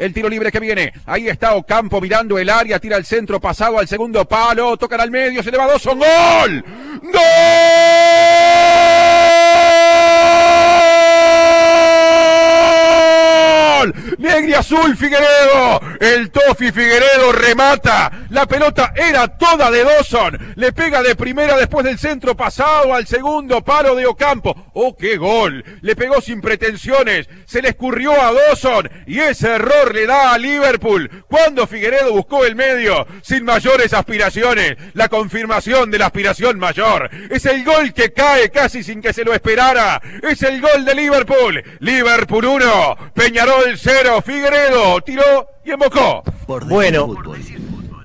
El tiro libre que viene. Ahí está Ocampo mirando el área, tira el centro, pasado al segundo palo, tocan al medio, se le va dos, son gol. ¡Gol! Negri Azul Figueredo. El Tofi Figueredo remata. La pelota era toda de Dawson. Le pega de primera después del centro pasado al segundo palo de Ocampo. ¡Oh, qué gol! Le pegó sin pretensiones. Se le escurrió a Dawson. Y ese error le da a Liverpool. Cuando Figueredo buscó el medio. Sin mayores aspiraciones. La confirmación de la aspiración mayor. Es el gol que cae casi sin que se lo esperara. Es el gol de Liverpool. Liverpool 1. Peñarol 0. Figueredo tiró y embocó. Por Bueno. Fútbol.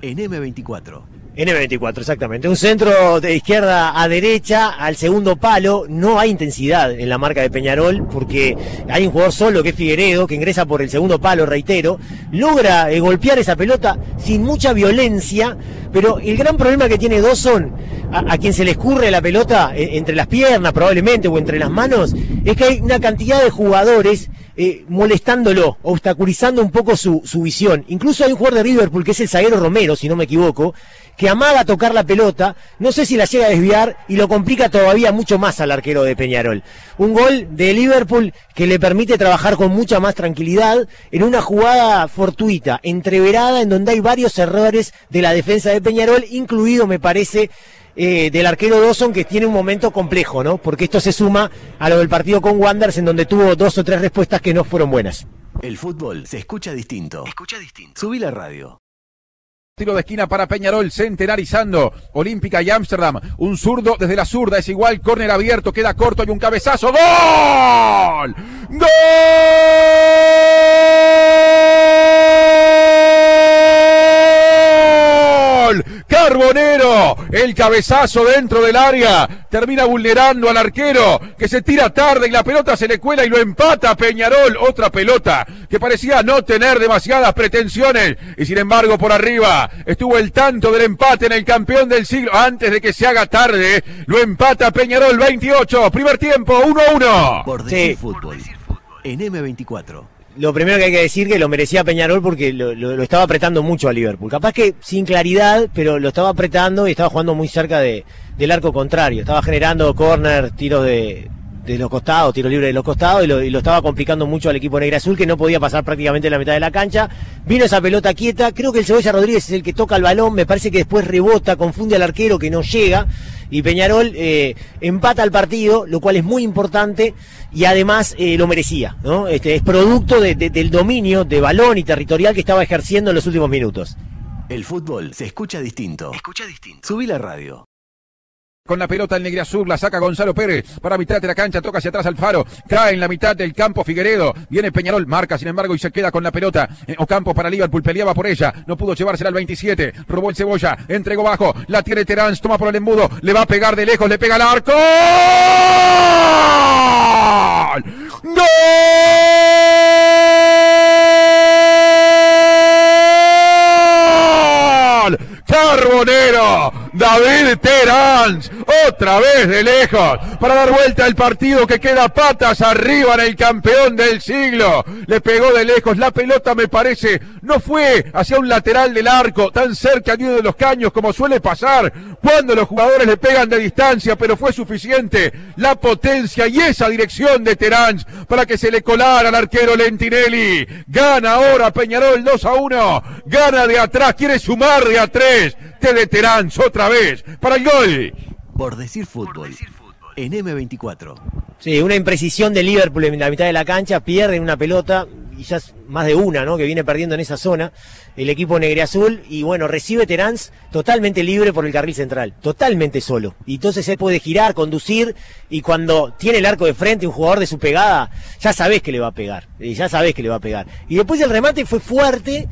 En M24. N24, exactamente. Un centro de izquierda a derecha, al segundo palo. No hay intensidad en la marca de Peñarol, porque hay un jugador solo que es Figueredo, que ingresa por el segundo palo, reitero. Logra eh, golpear esa pelota sin mucha violencia, pero el gran problema que tiene Dawson, a, a quien se le escurre la pelota eh, entre las piernas probablemente o entre las manos, es que hay una cantidad de jugadores eh, molestándolo, obstaculizando un poco su, visión. Incluso hay un jugador de Liverpool, que es el zaguero Romero, si no me equivoco, que amaga tocar la pelota, no sé si la llega a desviar y lo complica todavía mucho más al arquero de Peñarol. Un gol de Liverpool que le permite trabajar con mucha más tranquilidad en una jugada fortuita, entreverada, en donde hay varios errores de la defensa de Peñarol, incluido, me parece, eh, del arquero Dawson que tiene un momento complejo, ¿no? Porque esto se suma a lo del partido con Wanderers en donde tuvo dos o tres respuestas que no fueron buenas. El fútbol se escucha distinto. Escucha distinto. Subí la radio. Tiro de esquina para Peñarol, centenarizando. Olímpica y Ámsterdam. Un zurdo desde la zurda es igual. Córner abierto, queda corto. Hay un cabezazo. ¡Gol! ¡Gol! Carbonero. El cabezazo dentro del área. Termina vulnerando al arquero que se tira tarde y la pelota se le cuela y lo empata Peñarol. Otra pelota que parecía no tener demasiadas pretensiones. Y sin embargo, por arriba estuvo el tanto del empate en el campeón del siglo. Antes de que se haga tarde, lo empata Peñarol 28. Primer tiempo, 1 a 1. Por decir Sí. fútbol. En M24. Lo primero que hay que decir que lo merecía Peñarol porque lo, estaba apretando mucho a Liverpool. Capaz que sin claridad, pero lo estaba apretando y estaba jugando muy cerca de, del arco contrario. Estaba generando corner, tiros de, de los costados, tiro libre de los costados y lo, y lo estaba complicando mucho al equipo negra azul que no podía pasar prácticamente la mitad de la cancha. Vino esa pelota quieta. Creo que el Cebolla Rodríguez es el que toca el balón. Me parece que después rebota, confunde al arquero que no llega. Y Peñarol eh, empata el partido, lo cual es muy importante y además eh, lo merecía. ¿no? Este, es producto de- de- del dominio de balón y territorial que estaba ejerciendo en los últimos minutos. El fútbol se escucha distinto. Escucha distinto. Subí la radio. Con la pelota el Negriazur, la saca Gonzalo Pérez para mitad de la cancha, toca hacia atrás Alfaro, cae en la mitad del campo Figueredo, viene Peñarol, marca sin embargo y se queda con la pelota. Eh, Ocampo para Liverpool, peleaba por ella, no pudo llevársela al 27, robó el cebolla, entregó bajo, la tiene Terán, toma por el embudo, le va a pegar de lejos, le pega al arco. ¡Gol! ¡Gol! Carbonero, David Terán, otra vez de lejos, para dar vuelta al partido que queda patas arriba en el campeón del siglo. Le pegó de lejos, la pelota me parece, no fue hacia un lateral del arco, tan cerca de uno de los caños como suele pasar cuando los jugadores le pegan de distancia, pero fue suficiente la potencia y esa dirección de Terán para que se le colara al arquero Lentinelli. Gana ahora Peñarol 2 a 1, gana de atrás, quiere sumar de a 3. Te de Terán otra vez para el gol. Por decir fútbol. En M24. Sí, una imprecisión de Liverpool en la mitad de la cancha, pierden una pelota, y ya es más de una, ¿no? Que viene perdiendo en esa zona el equipo negreazul, y bueno, recibe Terán totalmente libre por el carril central, totalmente solo. Y entonces él puede girar, conducir, y cuando tiene el arco de frente, un jugador de su pegada, ya sabés que le va a pegar, ya sabés que le va a pegar. Y después el remate fue fuerte,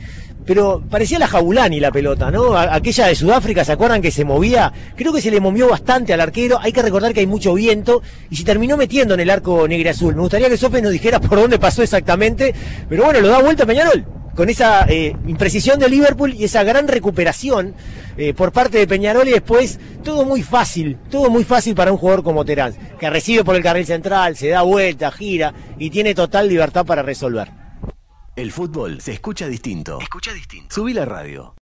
pero parecía la Jabulani la pelota, ¿no? Aquella de Sudáfrica, ¿se acuerdan que se movía? Creo que se le movió bastante al arquero. Hay que recordar que hay mucho viento y se terminó metiendo en el arco negro azul. Me gustaría que Sofe nos dijera por dónde pasó exactamente, pero bueno, lo da vuelta Peñarol. Con esa eh, imprecisión de Liverpool y esa gran recuperación eh, por parte de Peñarol y después todo muy fácil, todo muy fácil para un jugador como Terán, que recibe por el carril central, se da vuelta, gira y tiene total libertad para resolver. El fútbol se escucha distinto. Escucha distinto. Subí la radio.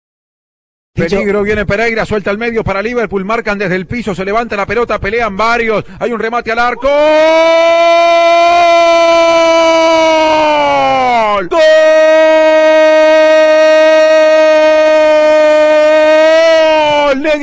Peligro, viene Pereira, suelta al medio para Liverpool, marcan desde el piso, se levanta la pelota, pelean varios, hay un remate al arco. ¡Gol! ¡Gol!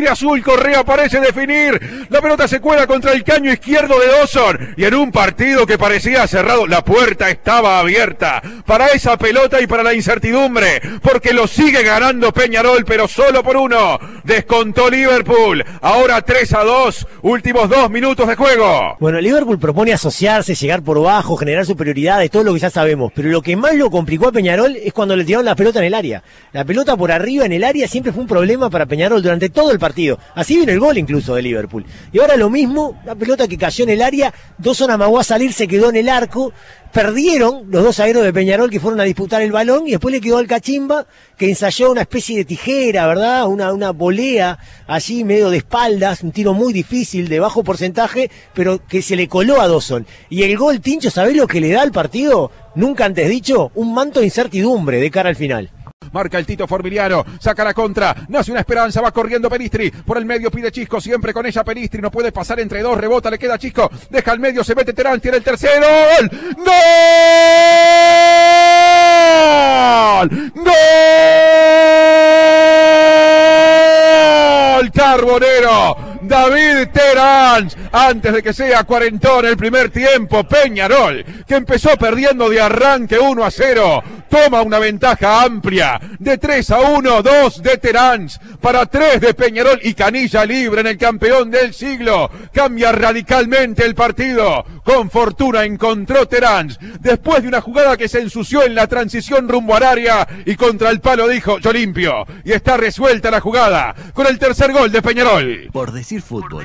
Azul, Correa parece definir. La pelota se cuela contra el caño izquierdo de Dawson. Y en un partido que parecía cerrado, la puerta estaba abierta para esa pelota y para la incertidumbre. Porque lo sigue ganando Peñarol, pero solo por uno. Descontó Liverpool. Ahora 3 a 2. Últimos dos minutos de juego. Bueno, Liverpool propone asociarse, llegar por bajo, generar superioridades, todo lo que ya sabemos. Pero lo que más lo complicó a Peñarol es cuando le tiraron la pelota en el área. La pelota por arriba en el área siempre fue un problema para Peñarol durante todo el partido. Así viene el gol incluso de Liverpool. Y ahora lo mismo, la pelota que cayó en el área, dos a salir, se quedó en el arco. Perdieron los dos aeros de Peñarol que fueron a disputar el balón y después le quedó al Cachimba que ensayó una especie de tijera, ¿verdad? Una, una volea allí medio de espaldas, un tiro muy difícil, de bajo porcentaje, pero que se le coló a Dawson. Y el gol, Tincho, ¿sabés lo que le da al partido? Nunca antes dicho, un manto de incertidumbre de cara al final. Marca el Tito Formiliano, saca la contra, nace una esperanza, va corriendo Pelistri, por el medio pide Chisco, siempre con ella Pelistri, no puede pasar entre dos, rebota, le queda Chisco, deja el medio, se mete Terán, tiene el tercero, ¡gol! ¡Gol! ¡Gol! Carbonero, David Terán, antes de que sea cuarentón el primer tiempo, Peñarol, que empezó perdiendo de arranque 1 a 0, toma una ventaja amplia de 3 a 1, 2 de Terán para 3 de Peñarol y Canilla libre en el campeón del siglo. Cambia radicalmente el partido. Con fortuna encontró Terán después de una jugada que se ensució en la transición rumbo al área y contra el palo dijo yo limpio. Y está resuelta la jugada con el tercer gol de Peñarol. Por decir fútbol.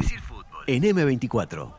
En M24.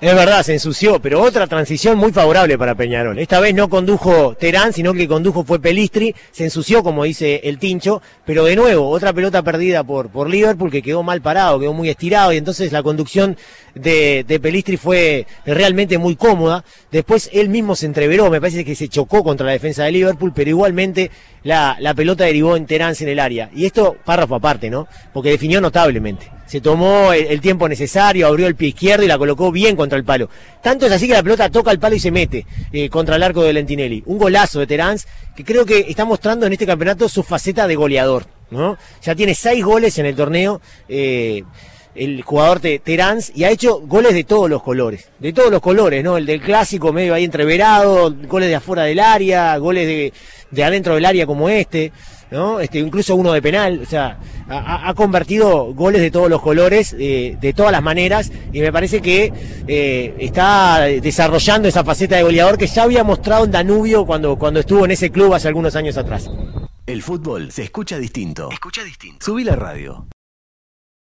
Es verdad, se ensució, pero otra transición muy favorable para Peñarol. Esta vez no condujo Terán, sino que condujo fue Pelistri, se ensució como dice el Tincho, pero de nuevo, otra pelota perdida por, por Liverpool que quedó mal parado, quedó muy estirado y entonces la conducción de, de Pelistri fue realmente muy cómoda. Después él mismo se entreveró, me parece que se chocó contra la defensa de Liverpool, pero igualmente la, la pelota derivó en Terán en el área. Y esto, párrafo aparte, ¿no? Porque definió notablemente. Se tomó el, tiempo necesario, abrió el pie izquierdo y la colocó bien contra el palo. Tanto es así que la pelota toca el palo y se mete eh, contra el arco de Lentinelli. Un golazo de Terán que creo que está mostrando en este campeonato su faceta de goleador. ¿no? Ya tiene seis goles en el torneo. Eh, el jugador de Terán y ha hecho goles de todos los colores, de todos los colores, ¿no? El del clásico medio ahí entreverado, goles de afuera del área, goles de, de adentro del área como este, ¿no? Este, incluso uno de penal, o sea, ha, ha convertido goles de todos los colores, eh, de todas las maneras, y me parece que eh, está desarrollando esa faceta de goleador que ya había mostrado en Danubio cuando, cuando estuvo en ese club hace algunos años atrás. El fútbol se escucha distinto. Escucha distinto. Subí la radio.